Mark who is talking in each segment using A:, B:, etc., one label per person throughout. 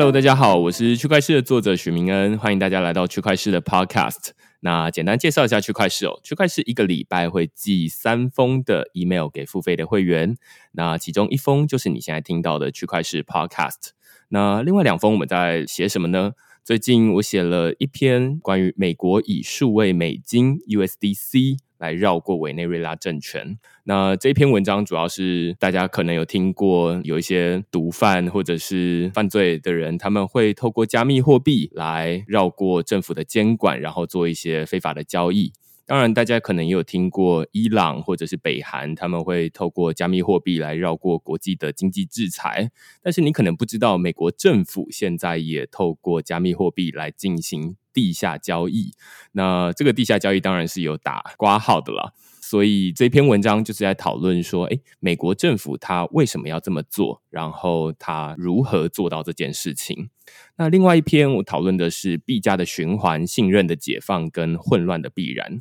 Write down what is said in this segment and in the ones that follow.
A: Hello，大家好，我是区块市的作者许明恩，欢迎大家来到区块市的 Podcast。那简单介绍一下区块市哦，区块市一个礼拜会寄三封的 email 给付费的会员，那其中一封就是你现在听到的区块市 Podcast，那另外两封我们在写什么呢？最近我写了一篇关于美国以数位美金 USDC 来绕过委内瑞拉政权。那这篇文章主要是大家可能有听过，有一些毒贩或者是犯罪的人，他们会透过加密货币来绕过政府的监管，然后做一些非法的交易。当然，大家可能也有听过伊朗或者是北韩，他们会透过加密货币来绕过国际的经济制裁。但是你可能不知道，美国政府现在也透过加密货币来进行地下交易。那这个地下交易当然是有打挂号的了。所以这篇文章就是在讨论说，诶，美国政府它为什么要这么做？然后它如何做到这件事情？那另外一篇我讨论的是币价的循环、信任的解放跟混乱的必然。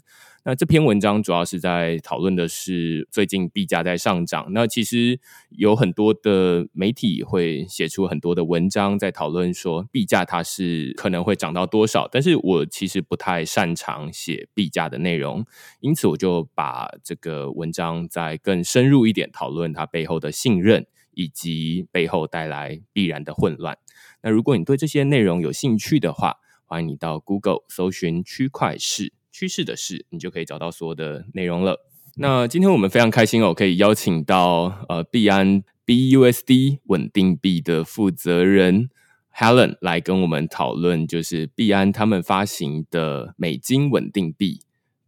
A: 那这篇文章主要是在讨论的是最近币价在上涨。那其实有很多的媒体会写出很多的文章，在讨论说币价它是可能会涨到多少。但是我其实不太擅长写币价的内容，因此我就把这个文章再更深入一点讨论它背后的信任，以及背后带来必然的混乱。那如果你对这些内容有兴趣的话，欢迎你到 Google 搜寻区块市。趋势的事，你就可以找到所有的内容了。那今天我们非常开心哦，可以邀请到呃币安 BUSD 稳定币的负责人 Helen 来跟我们讨论，就是币安他们发行的美金稳定币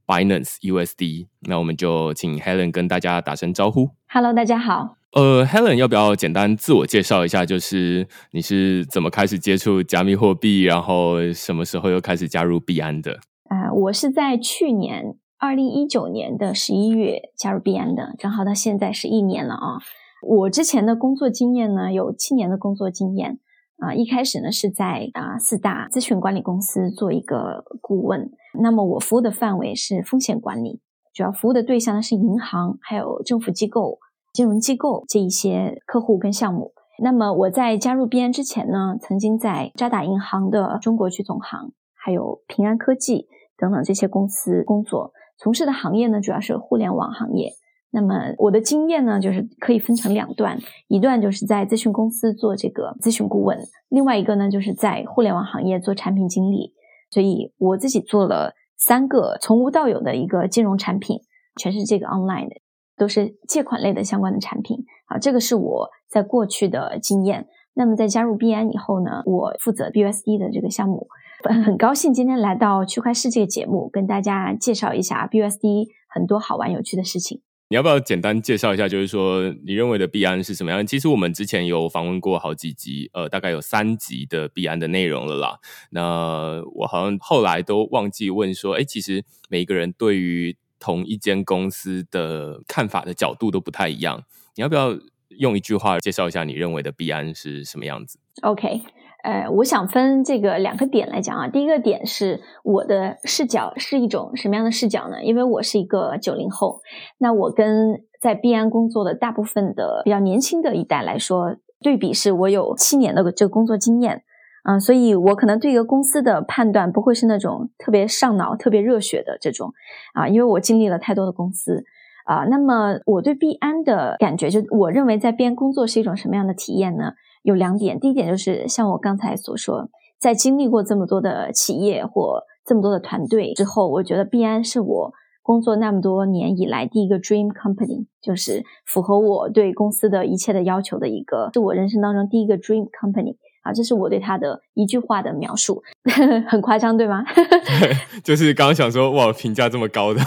A: Binance USD。那我们就请 Helen 跟大家打声招呼。
B: Hello，大家好。
A: 呃，Helen 要不要简单自我介绍一下？就是你是怎么开始接触加密货币，然后什么时候又开始加入币安的？
B: 啊，我是在去年二零一九年的十一月加入币安的，正好到现在是一年了啊。我之前的工作经验呢，有七年的工作经验啊。一开始呢是在啊四大咨询管理公司做一个顾问，那么我服务的范围是风险管理，主要服务的对象呢是银行、还有政府机构、金融机构这一些客户跟项目。那么我在加入币安之前呢，曾经在渣打银行的中国区总行，还有平安科技。等等这些公司工作从事的行业呢，主要是互联网行业。那么我的经验呢，就是可以分成两段，一段就是在咨询公司做这个咨询顾问，另外一个呢就是在互联网行业做产品经理。所以我自己做了三个从无到有的一个金融产品，全是这个 online 的，都是借款类的相关的产品。啊，这个是我在过去的经验。那么在加入币安以后呢，我负责 BUSD 的这个项目。很高兴今天来到区块世界节目，跟大家介绍一下 BUSD 很多好玩有趣的事情。
A: 你要不要简单介绍一下，就是说你认为的币安是什么样？其实我们之前有访问过好几集，呃，大概有三集的币安的内容了啦。那我好像后来都忘记问说，哎，其实每一个人对于同一间公司的看法的角度都不太一样。你要不要用一句话介绍一下你认为的币安是什么样子
B: ？OK。呃，我想分这个两个点来讲啊。第一个点是我的视角是一种什么样的视角呢？因为我是一个九零后，那我跟在币安工作的大部分的比较年轻的一代来说，对比是我有七年的这个工作经验，嗯，所以我可能对一个公司的判断不会是那种特别上脑、特别热血的这种啊，因为我经历了太多的公司啊。那么我对币安的感觉，就我认为在边工作是一种什么样的体验呢？有两点，第一点就是像我刚才所说，在经历过这么多的企业或这么多的团队之后，我觉得必安是我工作那么多年以来第一个 dream company，就是符合我对公司的一切的要求的一个，是我人生当中第一个 dream company 啊，这是我对他的一句话的描述，很夸张对吗？
A: 对，就是刚刚想说哇，评价这么高的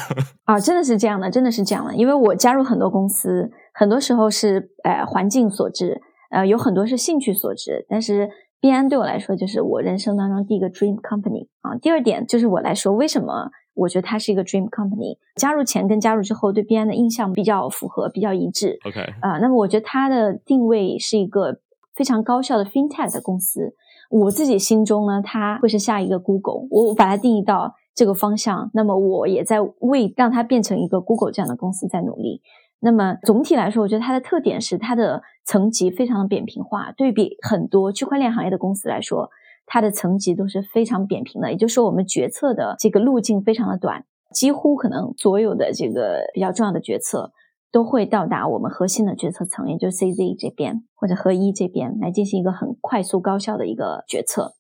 B: 啊，真的是这样的，真的是这样的，因为我加入很多公司，很多时候是呃环境所致。呃，有很多是兴趣所致，但是币安对我来说就是我人生当中第一个 dream company 啊。第二点就是我来说，为什么我觉得它是一个 dream company？加入前跟加入之后对币安的印象比较符合，比较一致。
A: OK
B: 啊，那么我觉得它的定位是一个非常高效的 fintech 的公司。我自己心中呢，它会是下一个 Google，我把它定义到这个方向。那么我也在为让它变成一个 Google 这样的公司在努力。那么总体来说，我觉得它的特点是它的层级非常的扁平化，对比很多区块链行业的公司来说，它的层级都是非常扁平的。也就是说，我们决策的这个路径非常的短，几乎可能所有的这个比较重要的决策都会到达我们核心的决策层，也就是 CZ 这边或者合一这边来进行一个很快速高效的一个决策。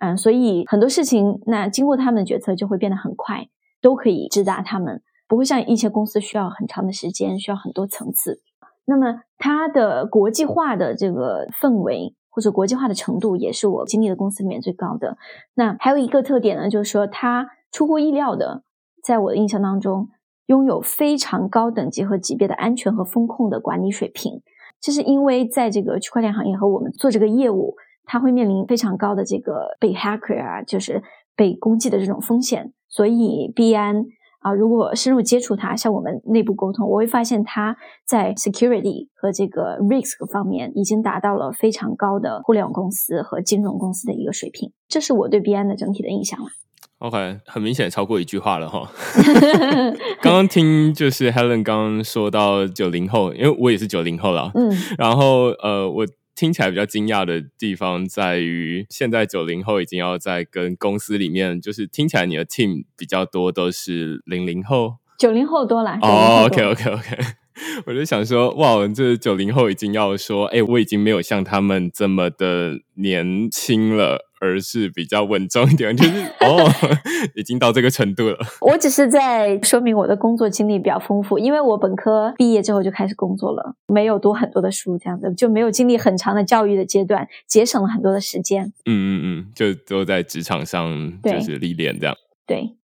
B: 嗯，所以很多事情那经过他们的决策就会变得很快，都可以直达他们。不会像一些公司需要很长的时间，需要很多层次。那么它的国际化的这个氛围或者国际化的程度，也是我经历的公司里面最高的。那还有一个特点呢，就是说它出乎意料的，在我的印象当中，拥有非常高等级和级别的安全和风控的管理水平。这是因为在这个区块链行业和我们做这个业务，它会面临非常高的这个被 hacker 啊，就是被攻击的这种风险，所以币安。啊，如果深入接触它，像我们内部沟通，我会发现它在 security 和这个 risk 方面已经达到了非常高的互联网公司和金融公司的一个水平。这是我对币安的整体的印象了。
A: OK，很明显超过一句话了哈。刚刚听就是 Helen 刚刚说到九零后，因为我也是九零后了，嗯，然后呃我。听起来比较惊讶的地方在于，现在九零后已经要在跟公司里面，就是听起来你的 team 比较多都是零零后，
B: 九零后多了。
A: 哦，OK OK OK，我就想说，哇，这九零后已经要说，哎，我已经没有像他们这么的年轻了。而是比较稳重一点，就是哦，已经到这个程度了。
B: 我只是在说明我的工作经历比较丰富，因为我本科毕业之后就开始工作了，没有读很多的书，这样子就没有经历很长的教育的阶段，节省了很多的时间。
A: 嗯嗯嗯，就都在职场上就是历练这样。
B: 对，
A: 好。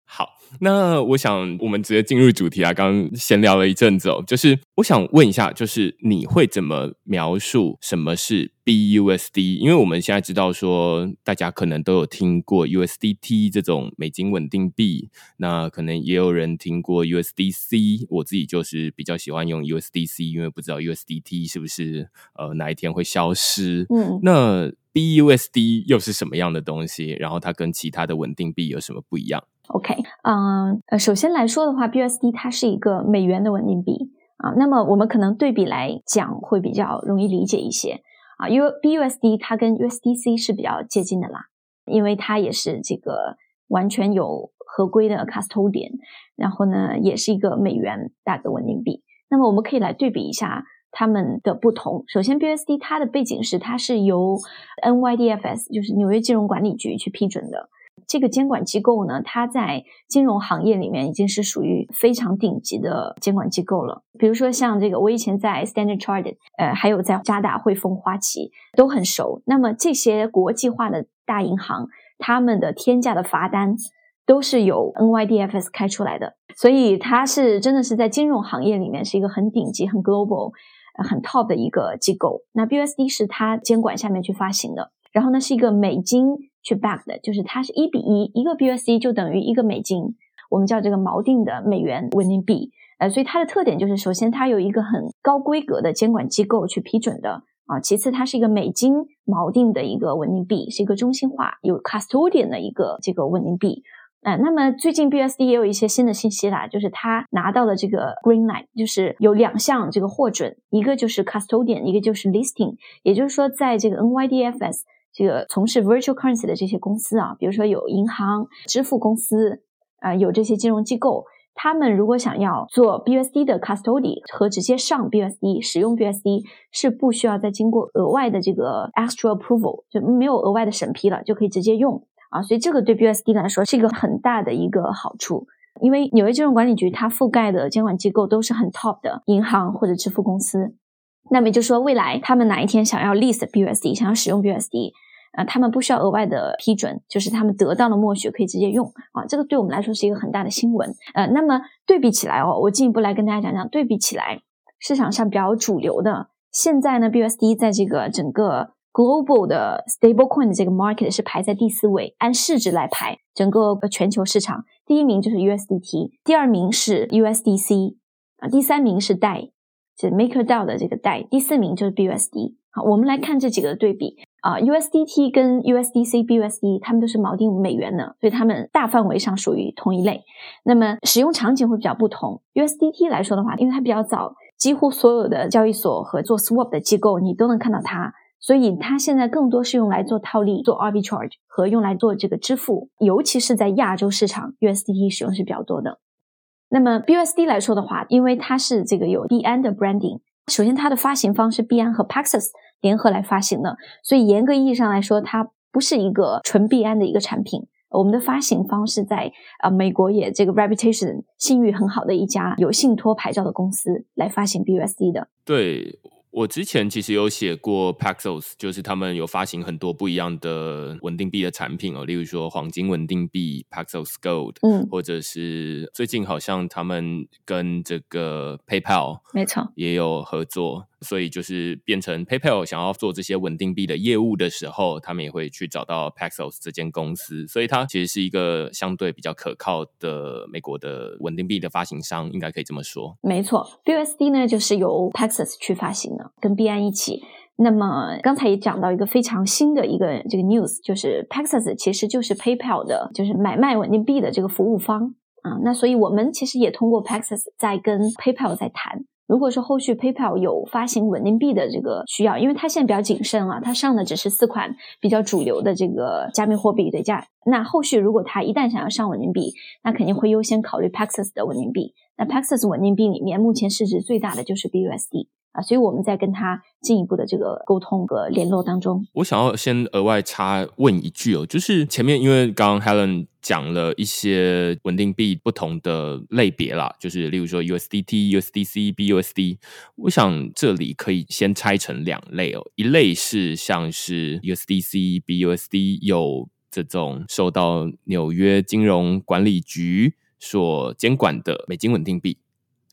A: 那我想，我们直接进入主题啊！刚刚闲聊了一阵子，哦，就是我想问一下，就是你会怎么描述什么是 BUSD？因为我们现在知道说，大家可能都有听过 USDT 这种美金稳定币，那可能也有人听过 USDC。我自己就是比较喜欢用 USDC，因为不知道 USDT 是不是呃哪一天会消失。嗯，那 BUSD 又是什么样的东西？然后它跟其他的稳定币有什么不一样
B: ？OK，嗯，呃，首先来说的话，BUSD 它是一个美元的稳定币啊。那么我们可能对比来讲会比较容易理解一些啊，因为 BUSD 它跟 USDC 是比较接近的啦，因为它也是这个完全有合规的 custodian，然后呢，也是一个美元大的稳定币。那么我们可以来对比一下它们的不同。首先，BUSD 它的背景是它是由 NYDFS，就是纽约金融管理局去批准的。这个监管机构呢，它在金融行业里面已经是属于非常顶级的监管机构了。比如说像这个，我以前在 Standard Chartered，呃，还有在渣打、汇丰、花旗都很熟。那么这些国际化的大银行，他们的天价的罚单都是由 NYDFS 开出来的，所以它是真的是在金融行业里面是一个很顶级、很 global、很 top 的一个机构。那 BUSD 是它监管下面去发行的，然后呢是一个美金。去 back 的，就是它是一比一，一个 bsd 就等于一个美金，我们叫这个锚定的美元稳定币。呃，所以它的特点就是，首先它有一个很高规格的监管机构去批准的啊，其次它是一个美金锚定的一个稳定币，是一个中心化有 custodian 的一个这个稳定币。呃，那么最近 BSD 也有一些新的信息啦，就是它拿到了这个 green light，就是有两项这个获准，一个就是 custodian，一个就是 listing，也就是说在这个 NYDFS。这个从事 virtual currency 的这些公司啊，比如说有银行、支付公司啊，有这些金融机构，他们如果想要做 BUSD 的 custody 和直接上 BUSD 使用 BUSD，是不需要再经过额外的这个 extra approval，就没有额外的审批了，就可以直接用啊。所以这个对 BUSD 来说是一个很大的一个好处，因为纽约金融管理局它覆盖的监管机构都是很 top 的银行或者支付公司。那么就说，未来他们哪一天想要 list BUSD，想要使用 BUSD，啊，他们不需要额外的批准，就是他们得到了默许可以直接用啊，这个对我们来说是一个很大的新闻。呃，那么对比起来哦，我进一步来跟大家讲讲，对比起来市场上比较主流的，现在呢 BUSD 在这个整个 global 的 stablecoin 的这个 market 是排在第四位，按市值来排，整个全球市场第一名就是 USDT，第二名是 USDC，啊，第三名是 DAI。是 MakerDAO 的这个代，第四名就是 BUSD。好，我们来看这几个对比啊，USDT 跟 USDC、BUSD，它们都是锚定美元的，所以它们大范围上属于同一类。那么使用场景会比较不同。USDT 来说的话，因为它比较早几乎所有的交易所和做 swap 的机构，你都能看到它。所以它现在更多是用来做套利、做 arbitrage 和用来做这个支付，尤其是在亚洲市场，USDT 使用是比较多的。那么 BUSD 来说的话，因为它是这个有币安的 branding，首先它的发行方是币安和 Paxos 联合来发行的，所以严格意义上来说，它不是一个纯币安的一个产品。我们的发行方是在啊美国也这个 reputation 信誉很好的一家有信托牌照的公司来发行 BUSD 的。
A: 对。我之前其实有写过 Paxos，就是他们有发行很多不一样的稳定币的产品哦，例如说黄金稳定币 Paxos Gold，嗯，或者是最近好像他们跟这个 PayPal
B: 没错
A: 也有合作。所以就是变成 PayPal 想要做这些稳定币的业务的时候，他们也会去找到 Paxos 这间公司。所以它其实是一个相对比较可靠的美国的稳定币的发行商，应该可以这么说。
B: 没错，BUSD 呢就是由 Paxos 去发行的，跟币安一起。那么刚才也讲到一个非常新的一个这个 news，就是 Paxos 其实就是 PayPal 的，就是买卖稳定币的这个服务方啊。那所以我们其实也通过 Paxos 在跟 PayPal 在谈。如果说后续 PayPal 有发行稳定币的这个需要，因为它现在比较谨慎啊，它上的只是四款比较主流的这个加密货币对价。那后续如果它一旦想要上稳定币，那肯定会优先考虑 Paxos 的稳定币。那 Paxos 稳定币里面目前市值最大的就是 BUSD。啊，所以我们在跟他进一步的这个沟通和联络当中，
A: 我想要先额外插问一句哦，就是前面因为刚刚 Helen 讲了一些稳定币不同的类别啦，就是例如说 USDT、USDC、BUSD，我想这里可以先拆成两类哦，一类是像是 USDC、BUSD 有这种受到纽约金融管理局所监管的美金稳定币。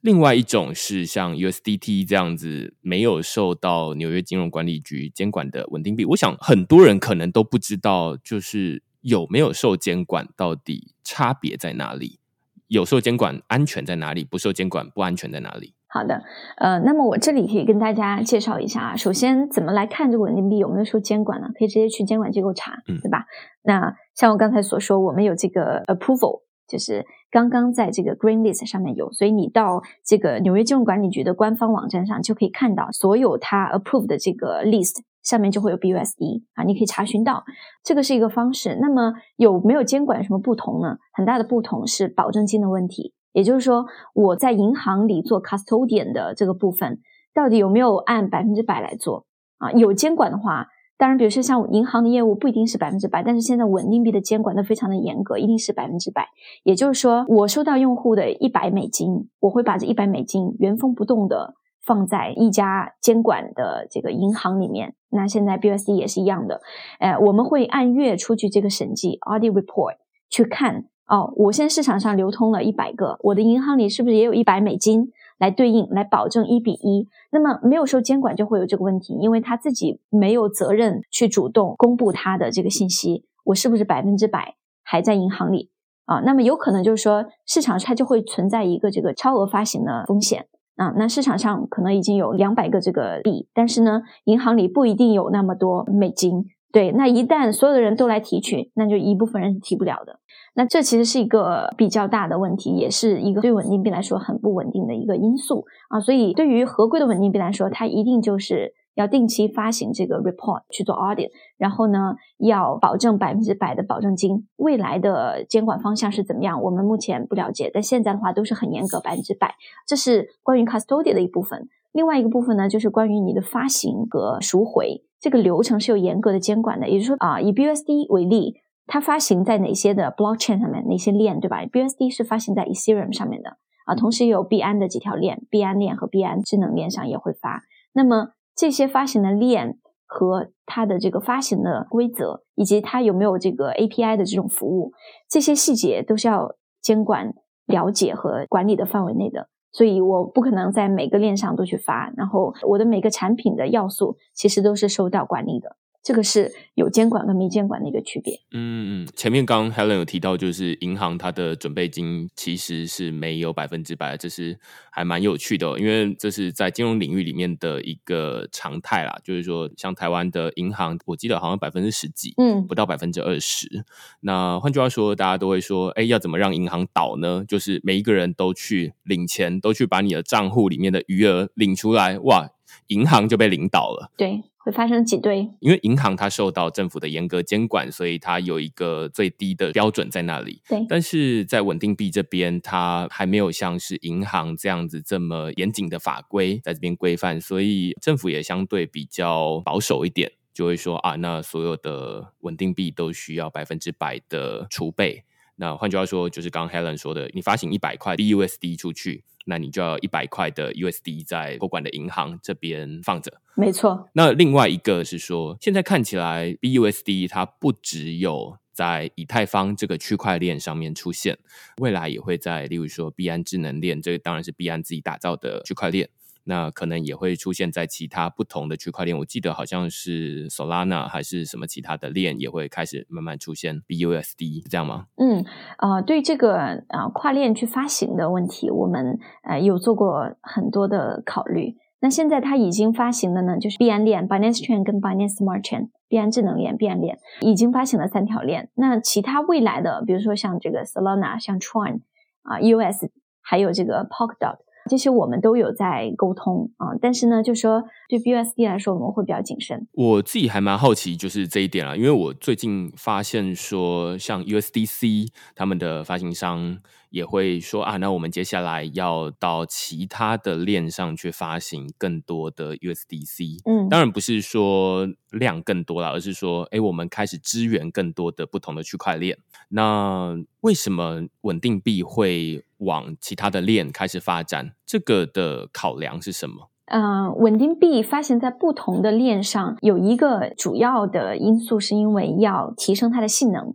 A: 另外一种是像 USDT 这样子没有受到纽约金融管理局监管的稳定币，我想很多人可能都不知道，就是有没有受监管，到底差别在哪里？有受监管安全在哪里？不受监管不安全在哪里？
B: 好的，呃，那么我这里可以跟大家介绍一下啊。首先，怎么来看这个稳定币有没有受监管呢？可以直接去监管机构查，对吧？那像我刚才所说，我们有这个 approval。就是刚刚在这个 Green List 上面有，所以你到这个纽约金融管理局的官方网站上就可以看到，所有它 Approved 的这个 List 上面就会有 BUSD 啊，你可以查询到，这个是一个方式。那么有没有监管有什么不同呢？很大的不同是保证金的问题，也就是说我在银行里做 Custodian 的这个部分，到底有没有按百分之百来做啊？有监管的话。当然，比如说像银行的业务不一定是百分之百，但是现在稳定币的监管都非常的严格，一定是百分之百。也就是说，我收到用户的一百美金，我会把这一百美金原封不动的放在一家监管的这个银行里面。那现在 BUSD 也是一样的，呃，我们会按月出具这个审计 audit report 去看，哦，我现在市场上流通了一百个，我的银行里是不是也有一百美金？来对应，来保证一比一。那么没有受监管就会有这个问题，因为他自己没有责任去主动公布他的这个信息，我是不是百分之百还在银行里啊？那么有可能就是说市场它就会存在一个这个超额发行的风险啊。那市场上可能已经有两百个这个币，但是呢，银行里不一定有那么多美金。对，那一旦所有的人都来提取，那就一部分人是提不了的。那这其实是一个比较大的问题，也是一个对稳定币来说很不稳定的一个因素啊。所以对于合规的稳定币来说，它一定就是要定期发行这个 report 去做 audit，然后呢，要保证百分之百的保证金。未来的监管方向是怎么样，我们目前不了解，但现在的话都是很严格，百分之百。这是关于 custody 的一部分。另外一个部分呢，就是关于你的发行和赎回。这个流程是有严格的监管的，也就是说啊，以 BUSD 为例，它发行在哪些的 blockchain 上面，哪些链，对吧？BUSD 是发行在 Ethereum 上面的啊，同时也有币安的几条链，币安链和币安智能链上也会发。那么这些发行的链和它的这个发行的规则，以及它有没有这个 API 的这种服务，这些细节都是要监管了解和管理的范围内的。所以我不可能在每个链上都去发，然后我的每个产品的要素其实都是受到管理的。这个是有监管跟没监管的一个区别。
A: 嗯嗯，前面刚 Helen 有提到，就是银行它的准备金其实是没有百分之百，这是还蛮有趣的，因为这是在金融领域里面的一个常态啦。就是说，像台湾的银行，我记得好像百分之十几，
B: 嗯，
A: 不到百分之二十。那换句话说，大家都会说，哎，要怎么让银行倒呢？就是每一个人都去领钱，都去把你的账户里面的余额领出来，哇，银行就被领倒了。
B: 对。会发生挤兑，
A: 因为银行它受到政府的严格监管，所以它有一个最低的标准在那里。
B: 对，
A: 但是在稳定币这边，它还没有像是银行这样子这么严谨的法规在这边规范，所以政府也相对比较保守一点，就会说啊，那所有的稳定币都需要百分之百的储备。那换句话说，就是刚刚 Helen 说的，你发行一百块 BUSD 出去。那你就要一百块的 USD 在托管的银行这边放着，
B: 没错。
A: 那另外一个是说，现在看起来 BUSD 它不只有在以太坊这个区块链上面出现，未来也会在，例如说币安智能链，这个当然是币安自己打造的区块链。那可能也会出现在其他不同的区块链，我记得好像是 Solana 还是什么其他的链也会开始慢慢出现 BUSD，是这样吗？
B: 嗯，呃，对这个呃跨链去发行的问题，我们呃有做过很多的考虑。那现在它已经发行的呢，就是币安链 Binance Chain 跟 Binance Smart Chain，币安智能链、币安链已经发行了三条链。那其他未来的，比如说像这个 Solana、像 Tron 啊、US，还有这个 Polkadot。这些我们都有在沟通啊，但是呢，就说对 BUSD 来说，我们会比较谨慎。
A: 我自己还蛮好奇，就是这一点啊，因为我最近发现说，像 USDC 他们的发行商也会说啊，那我们接下来要到其他的链上去发行更多的 USDC。
B: 嗯，
A: 当然不是说量更多了，而是说，哎，我们开始支援更多的不同的区块链。那为什么稳定币会？往其他的链开始发展，这个的考量是什么？
B: 嗯，稳定币发行在不同的链上，有一个主要的因素是因为要提升它的性能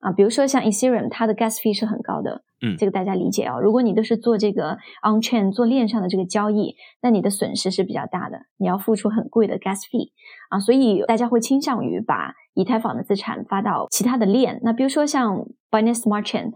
B: 啊。比如说像 Ethereum，它的 gas fee 是很高的，
A: 嗯，
B: 这个大家理解啊。如果你都是做这个 on chain 做链上的这个交易，那你的损失是比较大的，你要付出很贵的 gas fee 啊。所以大家会倾向于把以太坊的资产发到其他的链。那比如说像 Binance Smart Chain，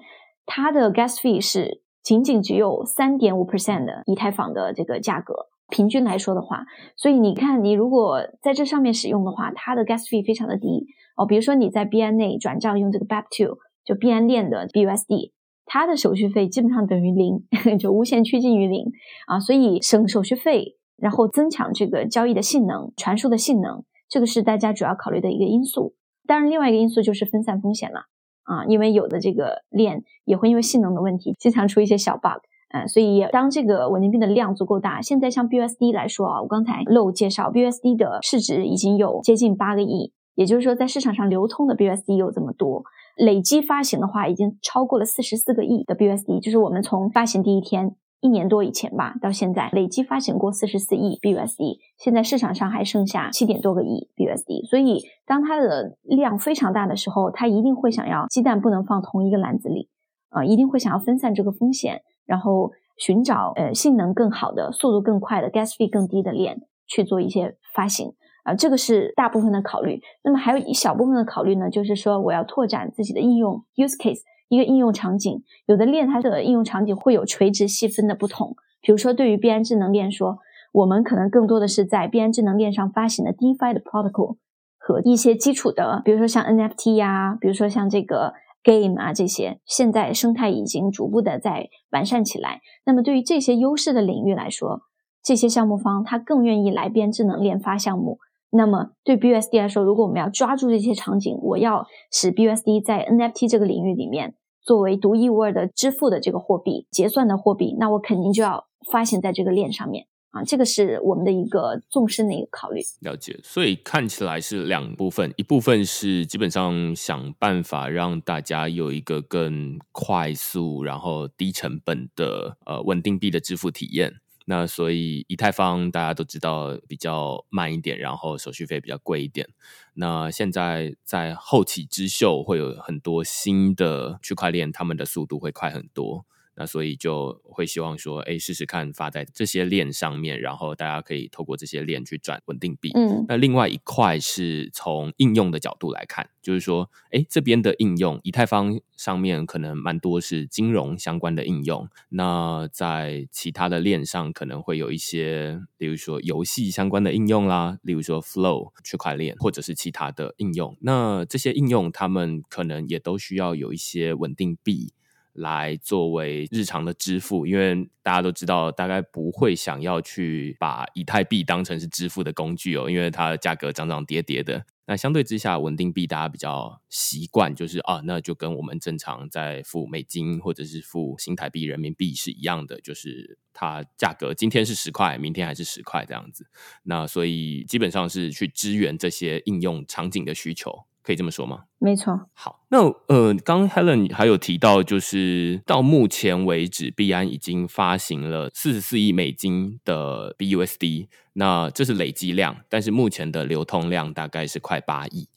B: 它的 gas fee 是仅仅只有三点五 percent 的以太坊的这个价格，平均来说的话，所以你看，你如果在这上面使用的话，它的 gas fee 非常的低哦。比如说你在币安内转账用这个 BEP2，就币安链的 BUSD，它的手续费基本上等于零，就无限趋近于零啊。所以省手续费，然后增强这个交易的性能、传输的性能，这个是大家主要考虑的一个因素。当然，另外一个因素就是分散风险了。啊，因为有的这个链也会因为性能的问题，经常出一些小 bug，嗯，所以当这个稳定币的量足够大，现在像 BUSD 来说啊，我刚才漏介绍，BUSD 的市值已经有接近八个亿，也就是说在市场上流通的 BUSD 有这么多，累计发行的话已经超过了四十四个亿的 BUSD，就是我们从发行第一天。一年多以前吧，到现在累计发行过四十四亿 BUSD，现在市场上还剩下七点多个亿 BUSD。所以，当它的量非常大的时候，它一定会想要鸡蛋不能放同一个篮子里，啊，一定会想要分散这个风险，然后寻找呃性能更好的、速度更快的、gas fee 更低的链去做一些发行啊，这个是大部分的考虑。那么还有一小部分的考虑呢，就是说我要拓展自己的应用 use case。一个应用场景，有的链它的应用场景会有垂直细分的不同。比如说，对于币安智能链说，我们可能更多的是在币安智能链上发行的 DeFi 的 protocol 和一些基础的，比如说像 NFT 呀，比如说像这个 game 啊这些，现在生态已经逐步的在完善起来。那么对于这些优势的领域来说，这些项目方他更愿意来边智能链发项目。那么对 BUSD 来说，如果我们要抓住这些场景，我要使 BUSD 在 NFT 这个领域里面作为独一无二的支付的这个货币、结算的货币，那我肯定就要发行在这个链上面啊。这个是我们的一个纵深的一个考虑。
A: 了解，所以看起来是两部分，一部分是基本上想办法让大家有一个更快速、然后低成本的呃稳定币的支付体验。那所以以太坊大家都知道比较慢一点，然后手续费比较贵一点。那现在在后起之秀会有很多新的区块链，他们的速度会快很多。那所以就会希望说，哎，试试看发在这些链上面，然后大家可以透过这些链去转稳定币。
B: 嗯，
A: 那另外一块是从应用的角度来看，就是说，哎，这边的应用，以太坊上面可能蛮多是金融相关的应用，那在其他的链上可能会有一些，比如说游戏相关的应用啦，例如说 Flow 区块链，或者是其他的应用。那这些应用，他们可能也都需要有一些稳定币。来作为日常的支付，因为大家都知道，大概不会想要去把以太币当成是支付的工具哦，因为它的价格涨涨跌跌的。那相对之下，稳定币大家比较习惯，就是啊，那就跟我们正常在付美金或者是付新台币、人民币是一样的，就是它价格今天是十块，明天还是十块这样子。那所以基本上是去支援这些应用场景的需求。可以这么说吗？
B: 没错。
A: 好，那呃，刚 Helen 还有提到，就是到目前为止，币安已经发行了四十四亿美金的 BUSD，那这是累积量，但是目前的流通量大概是快八亿。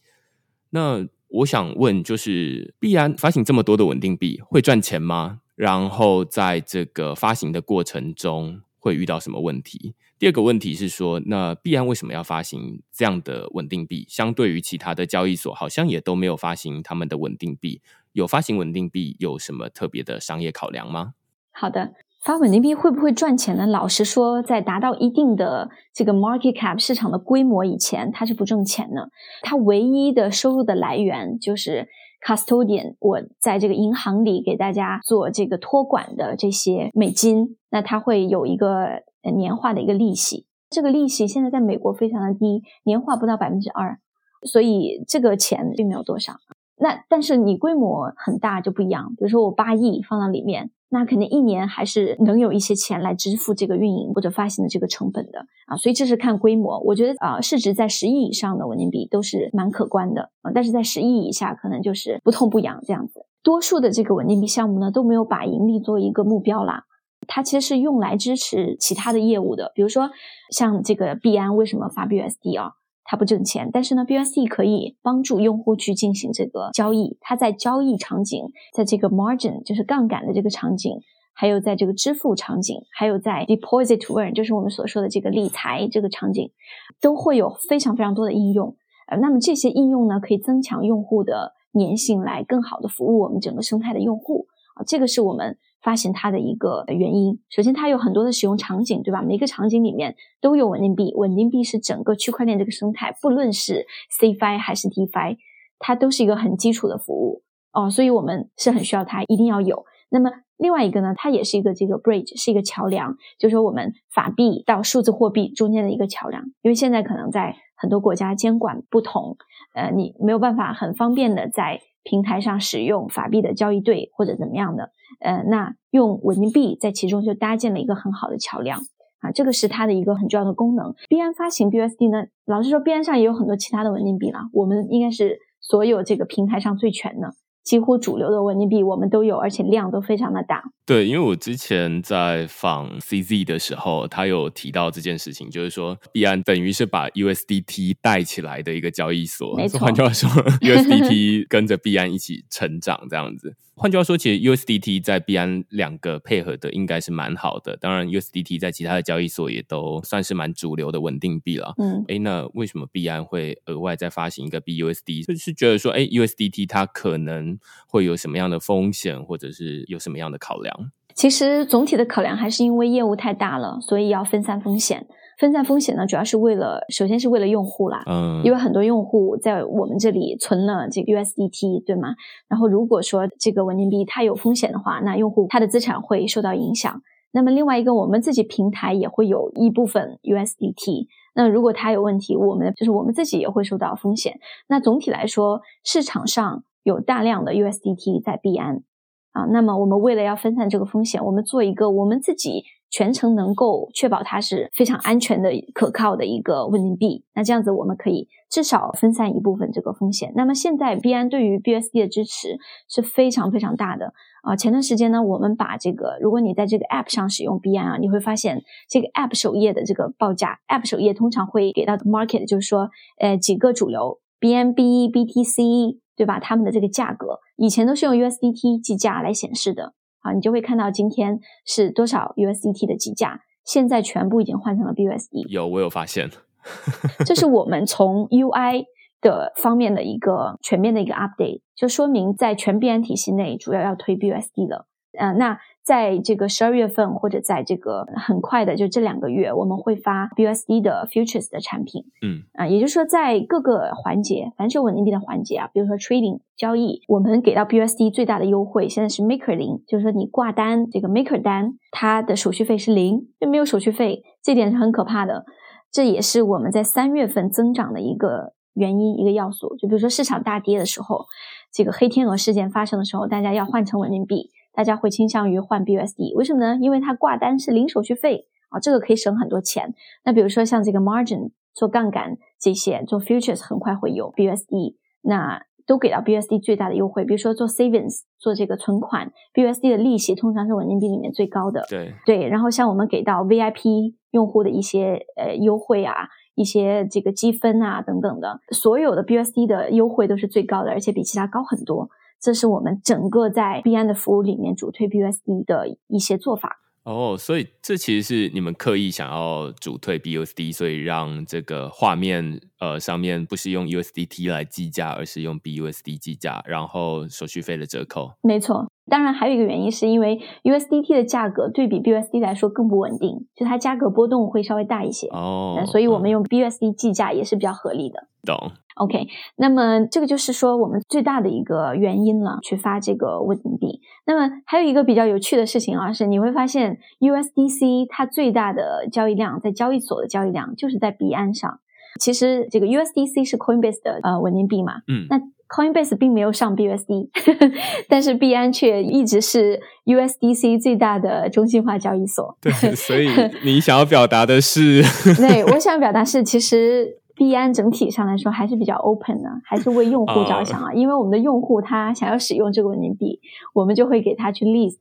A: 那我想问，就是币安发行这么多的稳定币，会赚钱吗？然后在这个发行的过程中，会遇到什么问题？第二个问题是说，那币安为什么要发行这样的稳定币？相对于其他的交易所，好像也都没有发行他们的稳定币。有发行稳定币有什么特别的商业考量吗？
B: 好的，发稳定币会不会赚钱呢？老实说，在达到一定的这个 market cap 市场的规模以前，它是不挣钱的。它唯一的收入的来源就是 custodian，我在这个银行里给大家做这个托管的这些美金，那它会有一个。年化的一个利息，这个利息现在在美国非常的低，年化不到百分之二，所以这个钱并没有多少。那但是你规模很大就不一样，比如说我八亿放到里面，那肯定一年还是能有一些钱来支付这个运营或者发行的这个成本的啊。所以这是看规模，我觉得啊，市值在十亿以上的稳定币都是蛮可观的啊，但是在十亿以下可能就是不痛不痒这样子。多数的这个稳定币项目呢都没有把盈利作为一个目标啦。它其实是用来支持其他的业务的，比如说像这个币安为什么发 BUSD 啊？它不挣钱，但是呢 bsd 可以帮助用户去进行这个交易。它在交易场景，在这个 margin 就是杠杆的这个场景，还有在这个支付场景，还有在 deposit to earn 就是我们所说的这个理财这个场景，都会有非常非常多的应用。呃，那么这些应用呢，可以增强用户的粘性，来更好的服务我们整个生态的用户啊。这个是我们。发行它的一个原因，首先它有很多的使用场景，对吧？每个场景里面都有稳定币，稳定币是整个区块链这个生态，不论是 CFI 还是 Dfi，它都是一个很基础的服务哦，所以我们是很需要它，一定要有。那么另外一个呢，它也是一个这个 bridge，是一个桥梁，就是说我们法币到数字货币中间的一个桥梁，因为现在可能在很多国家监管不同，呃，你没有办法很方便的在平台上使用法币的交易对或者怎么样的。呃，那用稳定币在其中就搭建了一个很好的桥梁啊，这个是它的一个很重要的功能。币安发行 BUSD 呢，老实说，币安上也有很多其他的稳定币了，我们应该是所有这个平台上最全的。几乎主流的稳定币我们都有，而且量都非常的大。
A: 对，因为我之前在访 CZ 的时候，他有提到这件事情，就是说币安等于是把 USDT 带起来的一个交易所。
B: 没错，
A: 换句话说，USDT 跟着币安一起成长，这样子。换句话说，其实 USDT 在币安两个配合的应该是蛮好的。当然，USDT 在其他的交易所也都算是蛮主流的稳定币了。
B: 嗯，
A: 哎，那为什么币安会额外再发行一个 BUSD？就是觉得说，哎，USDT 它可能会有什么样的风险，或者是有什么样的考量？
B: 其实总体的考量还是因为业务太大了，所以要分散风险。分散风险呢，主要是为了，首先是为了用户啦，
A: 嗯，
B: 因为很多用户在我们这里存了这个 USDT，对吗？然后如果说这个稳定币它有风险的话，那用户他的资产会受到影响。那么另外一个，我们自己平台也会有一部分 USDT，那如果它有问题，我们就是我们自己也会受到风险。那总体来说，市场上有大量的 USDT 在币安啊，那么我们为了要分散这个风险，我们做一个我们自己。全程能够确保它是非常安全的、可靠的一个稳定币，那这样子我们可以至少分散一部分这个风险。那么现在币安对于 BSD 的支持是非常非常大的啊！前段时间呢，我们把这个，如果你在这个 App 上使用币安啊，你会发现这个 App 首页的这个报价，App 首页通常会给到 Market，就是说，呃，几个主流 BNB、BTC，对吧？他们的这个价格以前都是用 USDT 计价来显示的。啊，你就会看到今天是多少 USDT 的计价，现在全部已经换成了 BUSD。
A: 有，我有发现。
B: 这是我们从 UI 的方面的一个全面的一个 update，就说明在全币安体系内主要要推 BUSD 了。嗯，那。在这个十二月份，或者在这个很快的就这两个月，我们会发 BUSD 的 futures 的产品。
A: 嗯
B: 啊，也就是说，在各个环节，凡是稳定币的环节啊，比如说 trading 交易，我们给到 BUSD 最大的优惠，现在是 maker 零，就是说你挂单这个 maker 单，它的手续费是零，就没有手续费，这点是很可怕的。这也是我们在三月份增长的一个原因，一个要素。就比如说市场大跌的时候，这个黑天鹅事件发生的时候，大家要换成稳定币。大家会倾向于换 BUSD，为什么呢？因为它挂单是零手续费啊，这个可以省很多钱。那比如说像这个 margin 做杠杆这些做 futures 很快会有 BUSD，那都给到 BUSD 最大的优惠。比如说做 savings 做这个存款，BUSD 的利息通常是稳定币里面最高的。
A: 对
B: 对，然后像我们给到 VIP 用户的一些呃优惠啊，一些这个积分啊等等的，所有的 BUSD 的优惠都是最高的，而且比其他高很多。这是我们整个在币安的服务里面主推 BUSD 的一些做法。
A: 哦，所以这其实是你们刻意想要主推 BUSD，所以让这个画面呃上面不是用 USDT 来计价，而是用 BUSD 计价，然后手续费的折扣。
B: 没错，当然还有一个原因是因为 USDT 的价格对比 BUSD 来说更不稳定，就它价格波动会稍微大一些。
A: 哦，
B: 所以我们用 BUSD 计价也是比较合理的。
A: 懂。
B: OK，那么这个就是说我们最大的一个原因了，去发这个稳定币。那么还有一个比较有趣的事情啊，是你会发现 USDC 它最大的交易量在交易所的交易量就是在币安上。其实这个 USDC 是 Coinbase 的呃稳定币嘛，
A: 嗯，
B: 那 Coinbase 并没有上 BUSD，但是币安却一直是 USDC 最大的中心化交易所。
A: 对，所以你想要表达的是？
B: 对，我想表达是其实。币安整体上来说还是比较 open 的，还是为用户着想啊。因为我们的用户他想要使用这个稳定币，我们就会给他去 list，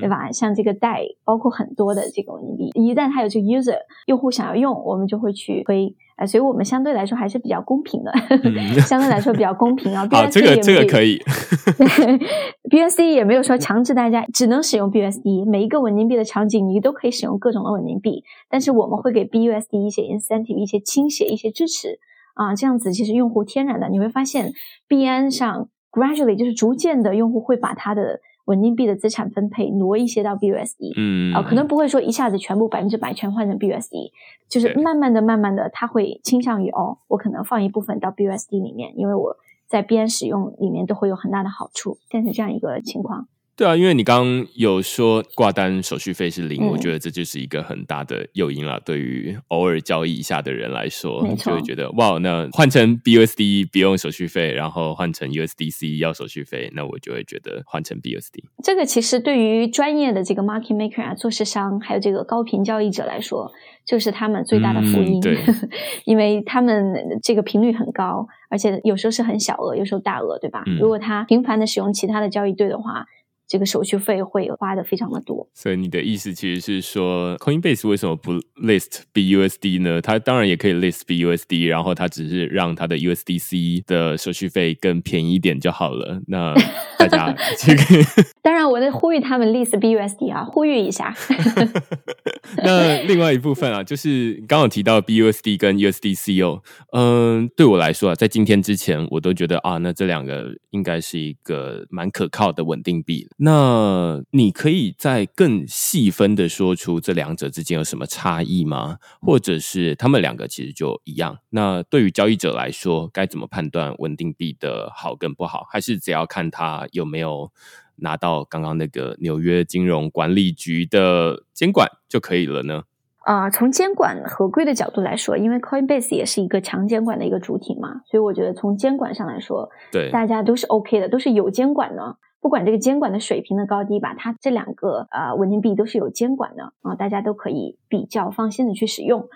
B: 对吧？像这个贷，包括很多的这个稳定币，一旦他有这个 user 用户想要用，我们就会去推。哎，所以我们相对来说还是比较公平的，相对来说比较公平 啊。
A: 好，这个这个可以。
B: BSD 也没有说强制大家只能使用 BSD，每一个稳定币的场景你都可以使用各种的稳定币，但是我们会给 BUSD 一些 incentive，一些倾斜，一些支持啊，这样子其实用户天然的你会发现币安上 gradually 就是逐渐的用户会把它的。稳定币的资产分配挪一些到 BUSD，
A: 嗯
B: 啊，可能不会说一下子全部百分之百全换成 BUSD，就是慢慢的、慢慢的，它会倾向于哦，我可能放一部分到 BUSD 里面，因为我在边使用里面都会有很大的好处，像是这样一个情况。
A: 对啊，因为你刚刚有说挂单手续费是零，我觉得这就是一个很大的诱因了。对于偶尔交易一下的人来说，就会觉得哇，那换成 BUSD 不用手续费，然后换成 USDC 要手续费，那我就会觉得换成 BUSD。
B: 这个其实对于专业的这个 market maker 啊、做市商，还有这个高频交易者来说，就是他们最大的福音。
A: 对，
B: 因为他们这个频率很高，而且有时候是很小额，有时候大额，对吧？如果他频繁的使用其他的交易对的话。这个手续费会花的非常的多，
A: 所以你的意思其实是说，Coinbase 为什么不 list BUSD 呢？它当然也可以 list BUSD，然后它只是让它的 USDC 的手续费更便宜一点就好了。那大家这个，
B: 当然我在呼吁他们 list BUSD 啊，呼吁一下。
A: 那另外一部分啊，就是刚刚提到 BUSD 跟 USDC 哦，嗯，对我来说啊，在今天之前我都觉得啊，那这两个应该是一个蛮可靠的稳定币。那你可以再更细分的说出这两者之间有什么差异吗？或者是他们两个其实就一样？那对于交易者来说，该怎么判断稳定币的好跟不好？还是只要看它有没有拿到刚刚那个纽约金融管理局的监管就可以了呢？
B: 啊，从监管合规的角度来说，因为 Coinbase 也是一个强监管的一个主体嘛，所以我觉得从监管上来说，
A: 对
B: 大家都是 OK 的，都是有监管的。不管这个监管的水平的高低吧，它这两个呃稳定币都是有监管的啊，大家都可以比较放心的去使用。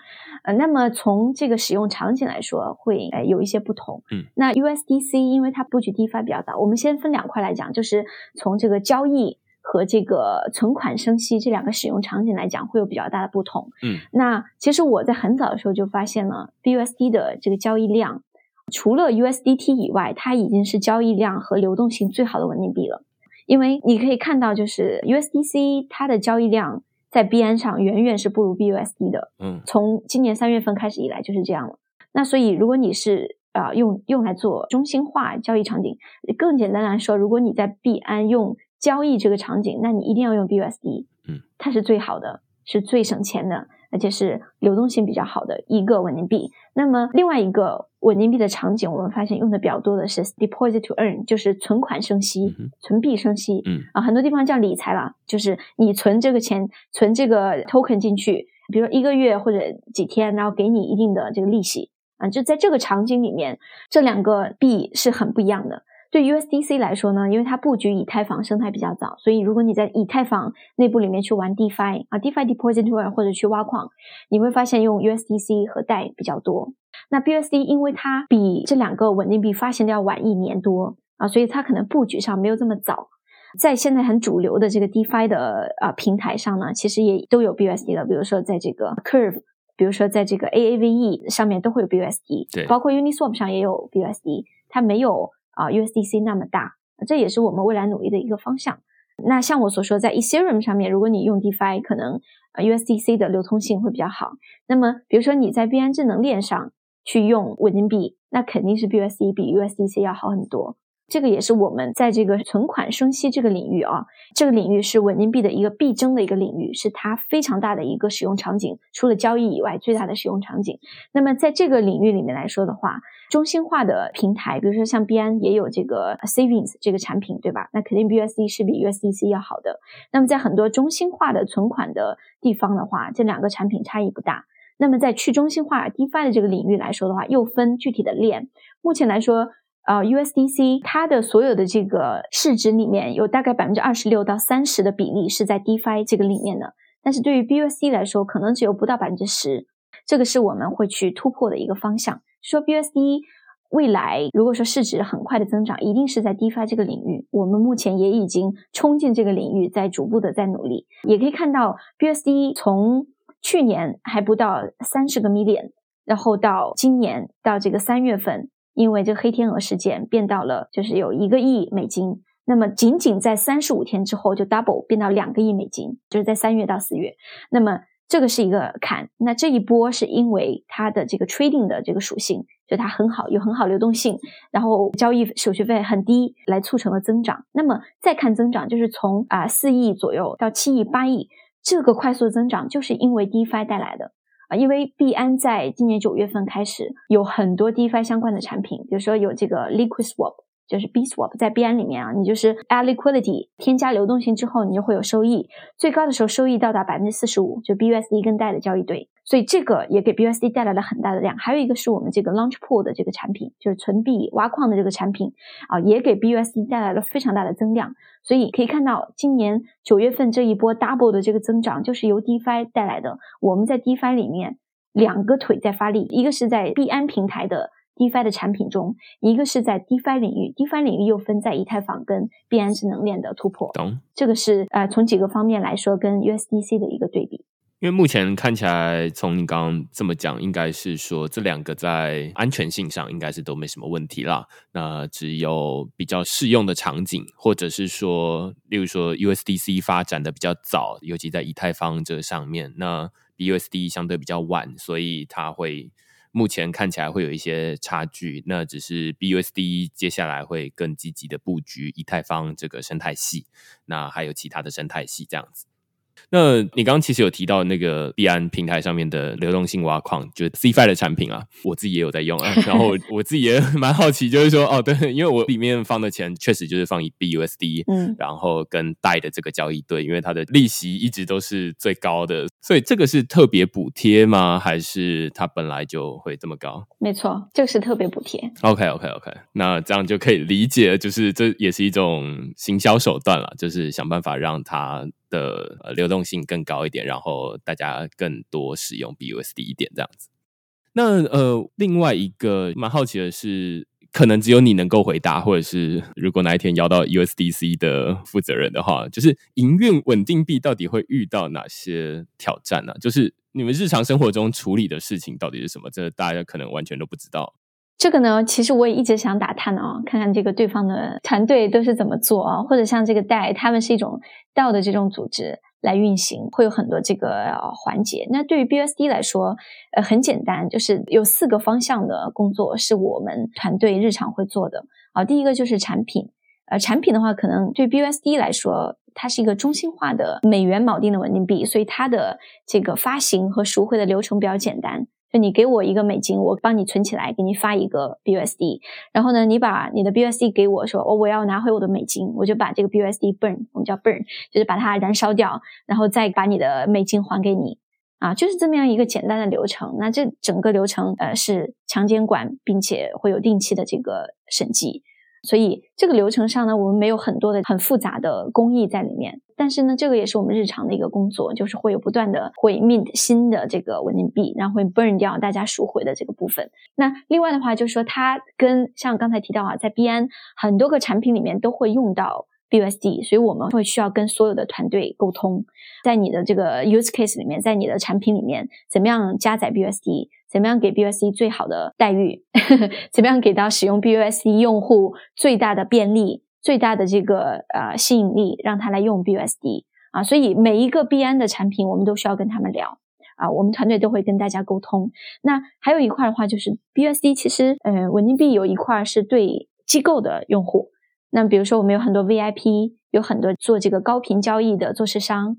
B: 呃，那么从这个使用场景来说，会呃有一些不同。
A: 嗯，
B: 那 USDC 因为它布局 DeFi 比较大，我们先分两块来讲，就是从这个交易和这个存款生息这两个使用场景来讲，会有比较大的不同。
A: 嗯，
B: 那其实我在很早的时候就发现了 BUSD 的这个交易量。除了 USDT 以外，它已经是交易量和流动性最好的稳定币了。因为你可以看到，就是 USDC 它的交易量在币安上远远是不如 BUSD 的。嗯，从今年三月份开始以来就是这样了。那所以，如果你是啊用用来做中心化交易场景，更简单来说，如果你在币安用交易这个场景，那你一定要用 BUSD。嗯，它是最好的，是最省钱的。而且是流动性比较好的一个稳定币。那么另外一个稳定币的场景，我们发现用的比较多的是 deposit to earn，就是存款生息、存币生息。嗯啊，很多地方叫理财了，就是你存这个钱、存这个 token 进去，比如说一个月或者几天，然后给你一定的这个利息啊。就在这个场景里面，这两个币是很不一样的。对 USDC 来说呢，因为它布局以太坊生态比较早，所以如果你在以太坊内部里面去玩 DeFi 啊，DeFi Deposit to Earn 或者去挖矿，你会发现用 USDC 和代比较多。那 BUSD 因为它比这两个稳定币发行的要晚一年多啊，所以它可能布局上没有这么早。在现在很主流的这个 DeFi 的啊平台上呢，其实也都有 BUSD 的，比如说在这个 Curve，比如说在这个 AAVE 上面都会有 BUSD，
A: 对，
B: 包括 Uniswap 上也有 BUSD，它没有。啊，USDC 那么大，这也是我们未来努力的一个方向。那像我所说，在 Ethereum 上面，如果你用 DeFi，可能 USDC 的流通性会比较好。那么，比如说你在币安智能链上去用稳定币，那肯定是 BUSD 比 USDC 要好很多。这个也是我们在这个存款生息这个领域啊，这个领域是稳定币的一个必争的一个领域，是它非常大的一个使用场景，除了交易以外最大的使用场景。那么在这个领域里面来说的话，中心化的平台，比如说像币安也有这个 Savings 这个产品，对吧？那肯定 BUSD 是比 USDC 要好的。那么在很多中心化的存款的地方的话，这两个产品差异不大。那么在去中心化 DeFi 的这个领域来说的话，又分具体的链。目前来说。呃，USDC 它的所有的这个市值里面有大概百分之二十六到三十的比例是在 DeFi 这个里面的，但是对于 BUSD 来说，可能只有不到百分之十。这个是我们会去突破的一个方向。说 BUSD 未来如果说市值很快的增长，一定是在 DeFi 这个领域。我们目前也已经冲进这个领域，在逐步的在努力。也可以看到 BUSD 从去年还不到三十个 million，然后到今年到这个三月份。因为这个黑天鹅事件变到了，就是有一个亿美金，那么仅仅在三十五天之后就 double 变到两个亿美金，就是在三月到四月，那么这个是一个坎。那这一波是因为它的这个 trading 的这个属性，就它很好，有很好流动性，然后交易手续费很低，来促成了增长。那么再看增长，就是从啊四亿左右到七亿、八亿，这个快速增长就是因为 DeFi 带来的。啊，因为币安在今年九月份开始有很多 DeFi 相关的产品，比如说有这个 Liquid Swap。就是 B swap 在币安里面啊，你就是 add liquidity 添加流动性之后，你就会有收益，最高的时候收益到达百分之四十五，就 BUSD 跟贷的交易对，所以这个也给 BUSD 带来了很大的量。还有一个是我们这个 Launch Pool 的这个产品，就是存币挖矿的这个产品啊，也给 BUSD 带来了非常大的增量。所以可以看到，今年九月份这一波 double 的这个增长，就是由 DeFi 带来的。我们在 DeFi 里面两个腿在发力，一个是在币安平台的。DeFi 的产品中，一个是在 DeFi 领域，DeFi 领域又分在以太坊跟币安智能链的突破。
A: 懂，
B: 这个是呃从几个方面来说跟 USDC 的一个对比。
A: 因为目前看起来，从你刚刚这么讲，应该是说这两个在安全性上应该是都没什么问题啦。那只有比较适用的场景，或者是说，例如说 USDC 发展的比较早，尤其在以太坊这上面，那 BUSD 相对比较晚，所以它会。目前看起来会有一些差距，那只是 BUSD 接下来会更积极的布局以太坊这个生态系，那还有其他的生态系这样子。那你刚刚其实有提到那个币安平台上面的流动性挖矿，就是 CFI 的产品啊，我自己也有在用啊。然后我自己也 蛮好奇，就是说哦，对，因为我里面放的钱确实就是放 BUSD，嗯，然后跟贷的这个交易对，因为它的利息一直都是最高的，所以这个是特别补贴吗？还是它本来就会这么高？
B: 没错，这个是特别补贴。
A: OK，OK，OK，那这样就可以理解，就是这也是一种行销手段了，就是想办法让它。的呃流动性更高一点，然后大家更多使用 BUSD 一点这样子。那呃，另外一个蛮好奇的是，可能只有你能够回答，或者是如果哪一天邀到 USDC 的负责人的话，就是营运稳定币到底会遇到哪些挑战呢？就是你们日常生活中处理的事情到底是什么？这大家可能完全都不知道。
B: 这个呢，其实我也一直想打探啊，看看这个对方的团队都是怎么做啊，或者像这个代，他们是一种道的这种组织来运行，会有很多这个环节。那对于 BSD 来说，呃，很简单，就是有四个方向的工作是我们团队日常会做的啊。第一个就是产品，呃，产品的话，可能对 BSD 来说，它是一个中心化的美元锚定的稳定币，所以它的这个发行和赎回的流程比较简单。你给我一个美金，我帮你存起来，给你发一个 BUSD，然后呢，你把你的 BUSD 给我说，哦，我要拿回我的美金，我就把这个 BUSD burn，我们叫 burn，就是把它燃烧掉，然后再把你的美金还给你，啊，就是这么样一个简单的流程。那这整个流程呃是强监管，并且会有定期的这个审计。所以这个流程上呢，我们没有很多的很复杂的工艺在里面，但是呢，这个也是我们日常的一个工作，就是会有不断的会 mint 新的这个稳定币，然后会 burn 掉大家赎回的这个部分。那另外的话，就是说它跟像刚才提到啊，在币安很多个产品里面都会用到 BUSD，所以我们会需要跟所有的团队沟通，在你的这个 use case 里面，在你的产品里面怎么样加载 BUSD。怎么样给 BUSD 最好的待遇？怎么样给到使用 BUSD 用户最大的便利、最大的这个呃吸引力，让他来用 BUSD 啊？所以每一个币安的产品，我们都需要跟他们聊啊。我们团队都会跟大家沟通。那还有一块的话，就是 BUSD 其实呃稳定币有一块是对机构的用户。那比如说我们有很多 VIP，有很多做这个高频交易的做市商。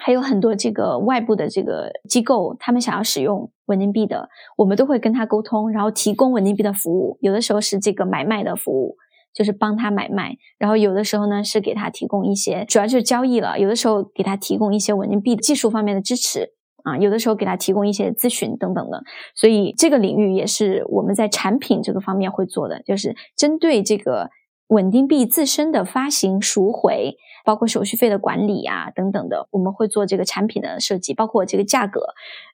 B: 还有很多这个外部的这个机构，他们想要使用稳定币的，我们都会跟他沟通，然后提供稳定币的服务。有的时候是这个买卖的服务，就是帮他买卖；然后有的时候呢是给他提供一些，主要就是交易了。有的时候给他提供一些稳定币技术方面的支持啊，有的时候给他提供一些咨询等等的。所以这个领域也是我们在产品这个方面会做的，就是针对这个稳定币自身的发行赎回。包括手续费的管理啊，等等的，我们会做这个产品的设计，包括这个价格，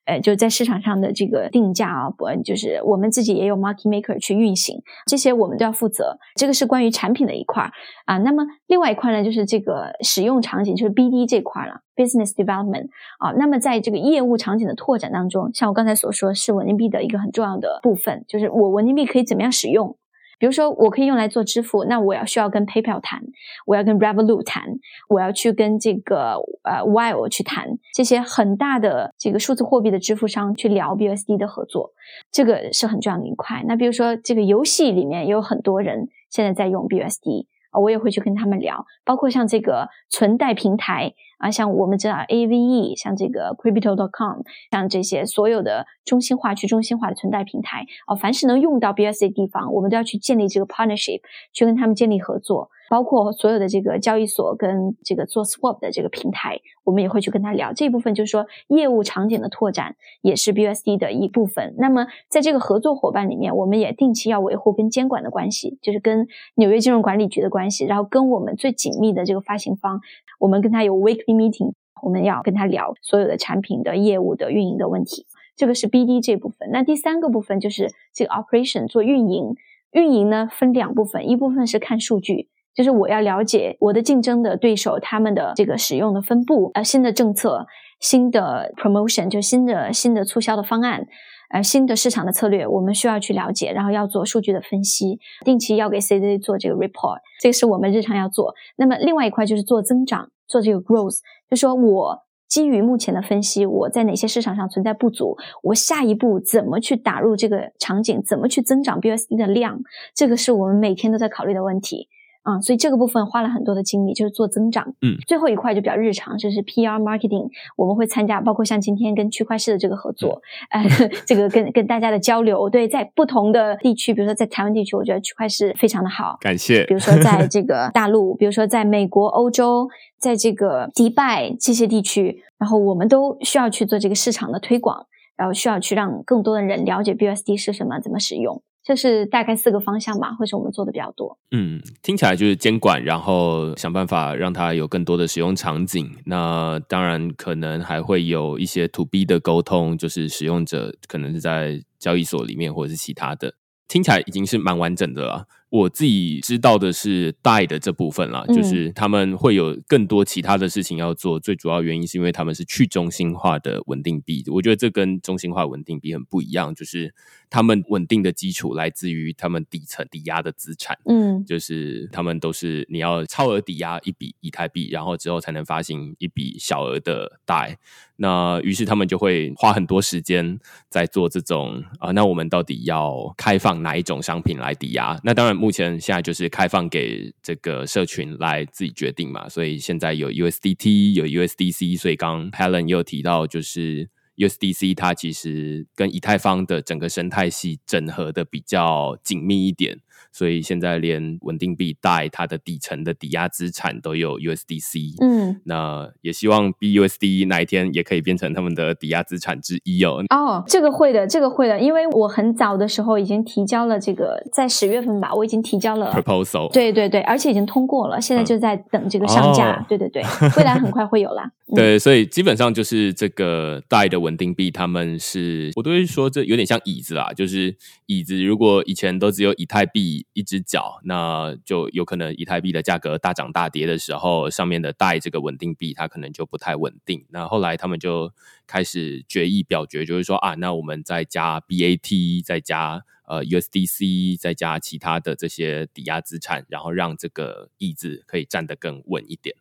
B: 呃，就在市场上的这个定价啊，不，就是我们自己也有 market maker 去运行，这些我们都要负责。这个是关于产品的一块啊。那么另外一块呢，就是这个使用场景，就是 BD 这块了，business development 啊。那么在这个业务场景的拓展当中，像我刚才所说，是稳定币的一个很重要的部分，就是我稳定币可以怎么样使用。比如说，我可以用来做支付，那我要需要跟 PayPal 谈，我要跟 Revolut 谈，我要去跟这个呃 Wile 去谈这些很大的这个数字货币的支付商去聊 BUSD 的合作，这个是很重要的一块。那比如说，这个游戏里面也有很多人现在在用 BUSD 啊。我也会去跟他们聊，包括像这个存贷平台啊，像我们知道 AVE，像这个 Crypto.com，像这些所有的中心化、去中心化的存贷平台哦，凡是能用到 BSC 地方，我们都要去建立这个 partnership，去跟他们建立合作。包括所有的这个交易所跟这个做 swap 的这个平台，我们也会去跟他聊这一部分，就是说业务场景的拓展也是 B S D 的一部分。那么在这个合作伙伴里面，我们也定期要维护跟监管的关系，就是跟纽约金融管理局的关系，然后跟我们最紧密的这个发行方，我们跟他有 weekly meeting，我们要跟他聊所有的产品的业务的运营的问题。这个是 BD 这部分。那第三个部分就是这个 operation 做运营，运营呢分两部分，一部分是看数据。就是我要了解我的竞争的对手他们的这个使用的分布，呃，新的政策、新的 promotion 就新的新的促销的方案，呃，新的市场的策略，我们需要去了解，然后要做数据的分析，定期要给 CZ 做这个 report，这个是我们日常要做。那么另外一块就是做增长，做这个 growth，就说我基于目前的分析，我在哪些市场上存在不足，我下一步怎么去打入这个场景，怎么去增长 B S D 的量，这个是我们每天都在考虑的问题。啊，所以这个部分花了很多的精力，就是做增长。
A: 嗯，
B: 最后一块就比较日常，就是 PR marketing，我们会参加，包括像今天跟区块市的这个合作，呃，这个跟跟大家的交流。对，在不同的地区，比如说在台湾地区，我觉得区块市非常的好。
A: 感谢。
B: 比如说在这个 大陆，比如说在美国、欧洲，在这个迪拜这些地区，然后我们都需要去做这个市场的推广，然后需要去让更多的人了解 BUSD 是什么，怎么使用。就是大概四个方向吧，或是我们做的比较多。
A: 嗯，听起来就是监管，然后想办法让它有更多的使用场景。那当然可能还会有一些 to B 的沟通，就是使用者可能是在交易所里面或者是其他的。听起来已经是蛮完整的了。我自己知道的是贷的这部分啦，就是他们会有更多其他的事情要做。最主要原因是因为他们是去中心化的稳定币，我觉得这跟中心化稳定币很不一样，就是他们稳定的基础来自于他们底层抵押的资产。嗯，就是他们都是你要超额抵押一笔以太币，然后之后才能发行一笔小额的贷。那于是他们就会花很多时间在做这种啊，那我们到底要开放哪一种商品来抵押？那当然。目前现在就是开放给这个社群来自己决定嘛，所以现在有 USDT 有 USDC，所以刚 Helen 又提到，就是 USDC 它其实跟以太坊的整个生态系整合的比较紧密一点。所以现在连稳定币贷它的底层的抵押资产都有 USDC，嗯，那也希望 BUSD 哪一天也可以变成他们的抵押资产之一哦。
B: 哦，这个会的，这个会的，因为我很早的时候已经提交了这个，在十月份吧，我已经提交了
A: proposal，
B: 对对对，而且已经通过了，现在就在等这个上架，对对对，未来很快会有啦。
A: 对，所以基本上就是这个贷的稳定币，他们是我都会说这有点像椅子啦，就是椅子如果以前都只有以太币。一只脚，那就有可能以太币的价格大涨大跌的时候，上面的带这个稳定币它可能就不太稳定。那后来他们就开始决议表决，就是说啊，那我们再加 BAT，再加呃 USDC，再加其他的这些抵押资产，然后让这个意志可以站得更稳一点。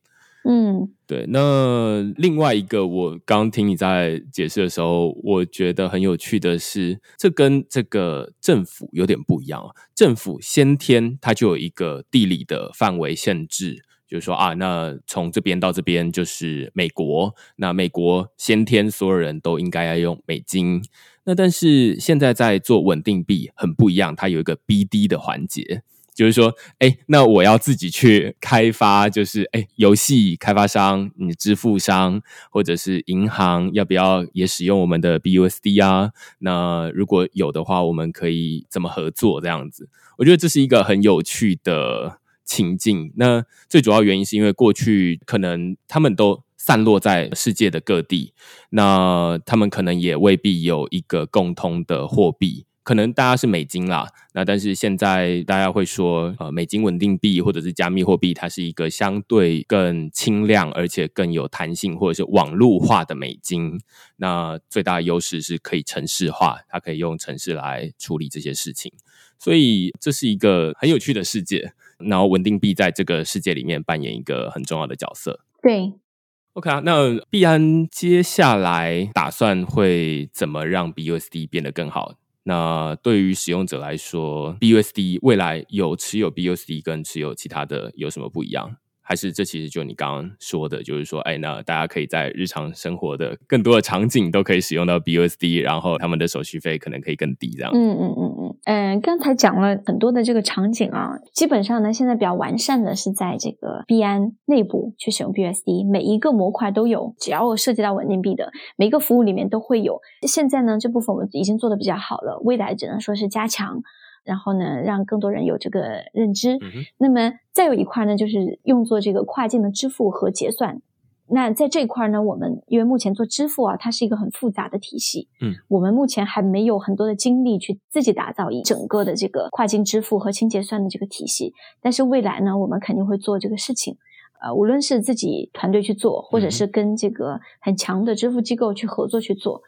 A: 嗯，对。那另外一个，我刚听你在解释的时候，我觉得很有趣的是，这跟这个政府有点不一样。政府先天它就有一个地理的范围限制，就是说啊，那从这边到这边就是美国，那美国先天所有人都应该要用美金。那但是现在在做稳定币很不一样，它有一个 BD 的环节。就是说，哎，那我要自己去开发，就是哎，游戏开发商、你支付商或者是银行，要不要也使用我们的 BUSD 啊？那如果有的话，我们可以怎么合作？这样子，我觉得这是一个很有趣的情境。那最主要原因是因为过去可能他们都散落在世界的各地，那他们可能也未必有一个共通的货币。可能大家是美金啦，那但是现在大家会说，呃，美金稳定币或者是加密货币，它是一个相对更轻量而且更有弹性或者是网络化的美金。那最大的优势是可以城市化，它可以用城市来处理这些事情，所以这是一个很有趣的世界。然后稳定币在这个世界里面扮演一个很重要的角色。
B: 对
A: ，OK 啊，那币安接下来打算会怎么让 BUSD 变得更好？那对于使用者来说，BUSD 未来有持有 BUSD 跟持有其他的有什么不一样？还是这其实就你刚刚说的，就是说，哎，那大家可以在日常生活的更多的场景都可以使用到 BUSD，然后他们的手续费可能可以更低，这样。
B: 嗯嗯嗯嗯嗯，刚才讲了很多的这个场景啊，基本上呢，现在比较完善的是在这个币安内部去使用 BUSD，每一个模块都有，只要涉及到稳定币的每一个服务里面都会有。现在呢，这部分我们已经做的比较好了，未来只能说是加强。然后呢，让更多人有这个认知。那么再有一块呢，就是用作这个跨境的支付和结算。那在这一块呢，我们因为目前做支付啊，它是一个很复杂的体系。嗯，我们目前还没有很多的精力去自己打造一整个的这个跨境支付和清结算的这个体系。但是未来呢，我们肯定会做这个事情。呃，无论是自己团队去做，或者是跟这个很强的支付机构去合作去做。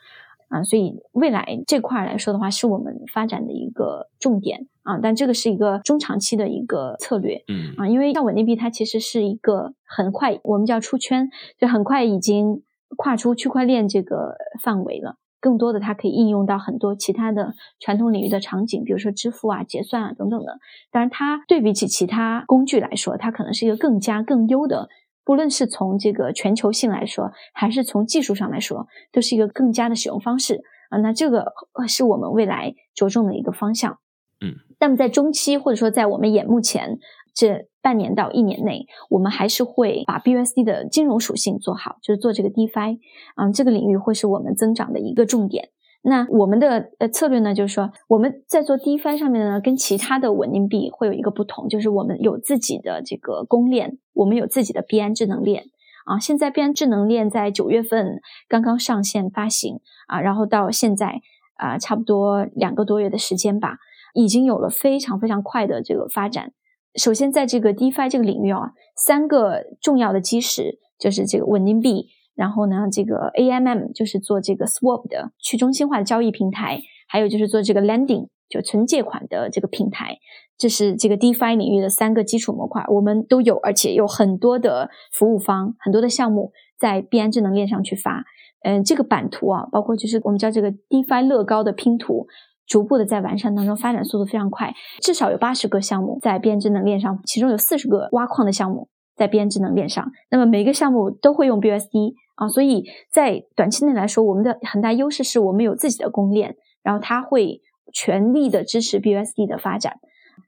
B: 啊，所以未来这块来说的话，是我们发展的一个重点啊。但这个是一个中长期的一个策略，嗯啊，因为像稳定币，它其实是一个很快，我们叫出圈，就很快已经跨出区块链这个范围了。更多的它可以应用到很多其他的传统领域的场景，比如说支付啊、结算啊等等的。当然，它对比起其他工具来说，它可能是一个更加更优的。不论是从这个全球性来说，还是从技术上来说，都是一个更加的使用方式啊。那这个是我们未来着重的一个方向。嗯，那么在中期或者说在我们眼目前这半年到一年内，我们还是会把 BUSD 的金融属性做好，就是做这个 DeFi 啊，这个领域会是我们增长的一个重点。那我们的呃策略呢，就是说我们在做 DeFi 上面呢，跟其他的稳定币会有一个不同，就是我们有自己的这个公链，我们有自己的币安智能链啊。现在币安智能链在九月份刚刚上线发行啊，然后到现在啊，差不多两个多月的时间吧。已经有了非常非常快的这个发展。首先，在这个 DeFi 这个领域啊，三个重要的基石就是这个稳定币，然后呢，这个 AMM 就是做这个 Swap 的去中心化的交易平台，还有就是做这个 Lending 就存借款的这个平台。这是这个 DeFi 领域的三个基础模块，我们都有，而且有很多的服务方、很多的项目在币安智能链上去发。嗯，这个版图啊，包括就是我们叫这个 DeFi 乐高的拼图，逐步的在完善当中，发展速度非常快。至少有八十个项目在币安智能链上，其中有四十个挖矿的项目在币安智能链上。那么每个项目都会用 BUSD 啊，所以在短期内来说，我们的很大优势是我们有自己的公链，然后它会全力的支持 BUSD 的发展。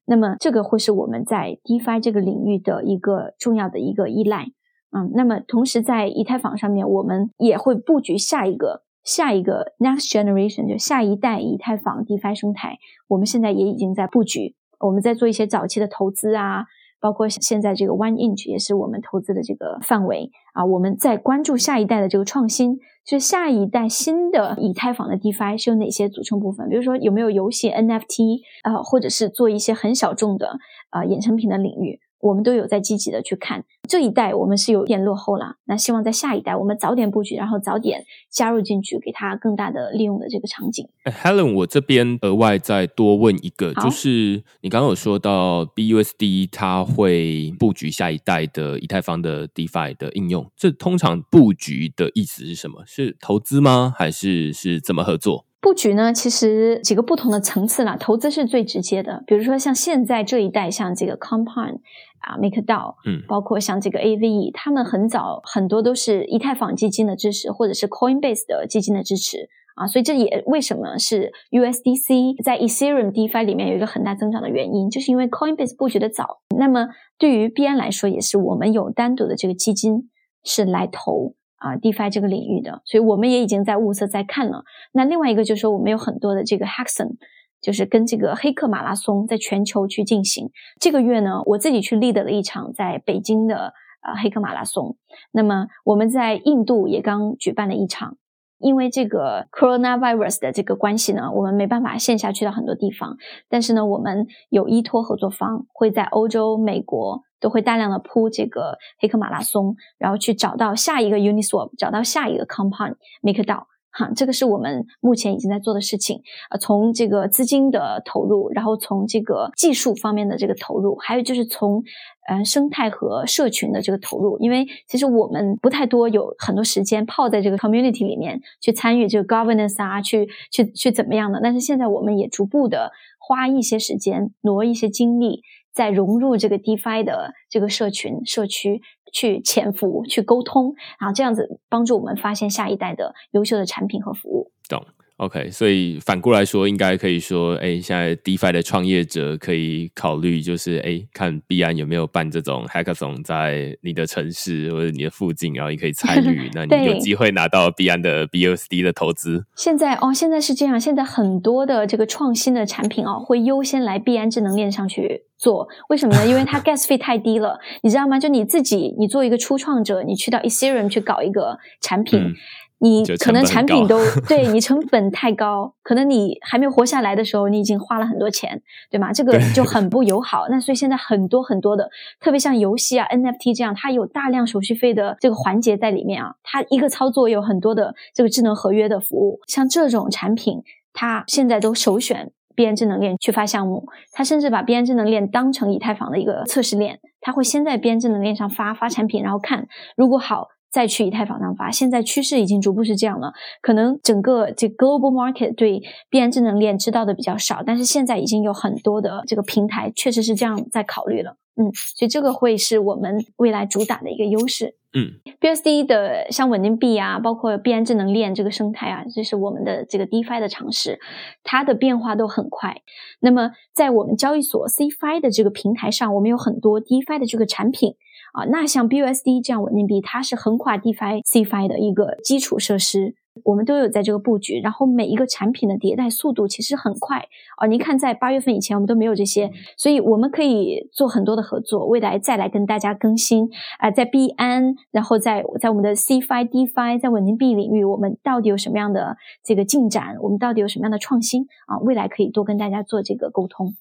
B: 那么这个会是我们在 DeFi 这个领域的一个重要的一个依赖，嗯，那么同时在以太坊上面，我们也会布局下一个下一个 Next Generation 就下一代以太坊 DeFi 生态，我们现在也已经在布局，我们在做一些早期的投资啊。包括现在这个 One Inch 也是我们投资的这个范围啊，我们在关注下一代的这个创新，就是下一代新的以太坊的 DeFi 是有哪些组成部分？比如说有没有游戏 NFT 啊，或者是做一些很小众的啊衍生品的领域。我们都有在积极的去看这一代，我们是有点落后了。那希望在下一代，我们早点布局，然后早点加入进去，给它更大的利用的这个场景。
A: Helen，我这边额外再多问一个，就是你刚刚有说到 BUSD 它会布局下一代的以太坊的 DeFi 的应用，这通常布局的意思是什么？是投资吗？还是是怎么合作？
B: 布局呢，其实几个不同的层次啦。投资是最直接的，比如说像现在这一代，像这个 Compound 啊，MakerDAO，嗯，包括像这个 AVE，他们很早很多都是以太坊基金的支持，或者是 Coinbase 的基金的支持啊，所以这也为什么是 USDC 在 Ethereum DeFi 里面有一个很大增长的原因，就是因为 Coinbase 布局的早。那么对于币安来说，也是我们有单独的这个基金是来投。啊，DeFi 这个领域的，所以我们也已经在物色在看了。那另外一个就是说，我们有很多的这个 hackson 就是跟这个黑客马拉松在全球去进行。这个月呢，我自己去 lead 了一场在北京的呃黑客马拉松。那么我们在印度也刚举办了一场，因为这个 coronavirus 的这个关系呢，我们没办法线下去到很多地方。但是呢，我们有依托合作方会在欧洲、美国。都会大量的铺这个黑客马拉松，然后去找到下一个 Uniswap，找到下一个 Compound MakerDAO，哈，这个是我们目前已经在做的事情。呃，从这个资金的投入，然后从这个技术方面的这个投入，还有就是从呃生态和社群的这个投入。因为其实我们不太多有很多时间泡在这个 community 里面去参与这个 governance 啊，去去去怎么样的。但是现在我们也逐步的花一些时间，挪一些精力。在融入这个 DeFi 的这个社群社区去潜伏、去沟通，然后这样子帮助我们发现下一代的优秀的产品和服务。
A: 懂。OK，所以反过来说，应该可以说，哎，现在 DeFi 的创业者可以考虑，就是哎，看币安有没有办这种 Hackathon 在你的城市或者你的附近，然后你可以参与，那你有机会拿到币安的 BUSD 的投资。
B: 现在哦，现在是这样，现在很多的这个创新的产品哦，会优先来币安智能链上去做，为什么呢？因为它 gas 费太低了，你知道吗？就你自己，你做一个初创者，你去到 Ethereum 去搞一个产品。你可能产品都 对你成本太高，可能你还没有活下来的时候，你已经花了很多钱，对吗？这个就很不友好。那所以现在很多很多的，特别像游戏啊、NFT 这样，它有大量手续费的这个环节在里面啊。它一个操作有很多的这个智能合约的服务，像这种产品，它现在都首选币安智能链去发项目。它甚至把币安智能链当成以太坊的一个测试链，它会先在币安智能链上发发产品，然后看如果好。再去以太坊上发，现在趋势已经逐步是这样了。可能整个这 global market 对币安智能链知道的比较少，但是现在已经有很多的这个平台确实是这样在考虑了。嗯，所以这个会是我们未来主打的一个优势。
A: 嗯
B: ，BSD 的像稳定币啊，包括币安智能链这个生态啊，这是我们的这个 DeFi 的尝试，它的变化都很快。那么在我们交易所 CFI 的这个平台上，我们有很多 DeFi 的这个产品。啊，那像 BUSD 这样稳定币，它是横跨 DeFi、CFI 的一个基础设施。我们都有在这个布局。然后每一个产品的迭代速度其实很快啊。您看，在八月份以前我们都没有这些，所以我们可以做很多的合作，未来再来跟大家更新啊，在币安，然后在在我们的 CFI、DFI，在稳定币领域，我们到底有什么样的这个进展？我们到底有什么样的创新啊？未来可以多跟大家做这个沟通。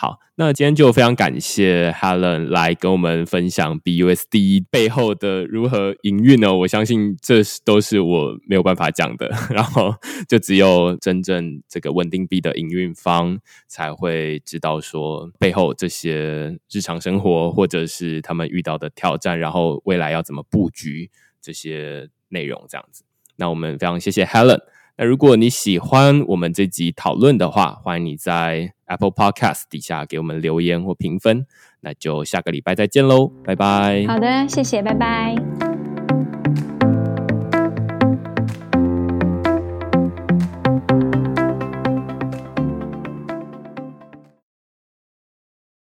A: 好，那今天就非常感谢 Helen 来跟我们分享 BUSD 背后的如何营运呢？我相信这都是我没有办法讲的，然后就只有真正这个稳定币的营运方才会知道说背后这些日常生活或者是他们遇到的挑战，然后未来要怎么布局这些内容这样子。那我们非常谢谢 Helen。那如果你喜欢我们这集讨论的话，欢迎你在 Apple Podcast 底下给我们留言或评分。那就下个礼拜再见喽，拜拜。
B: 好的，谢谢，拜拜。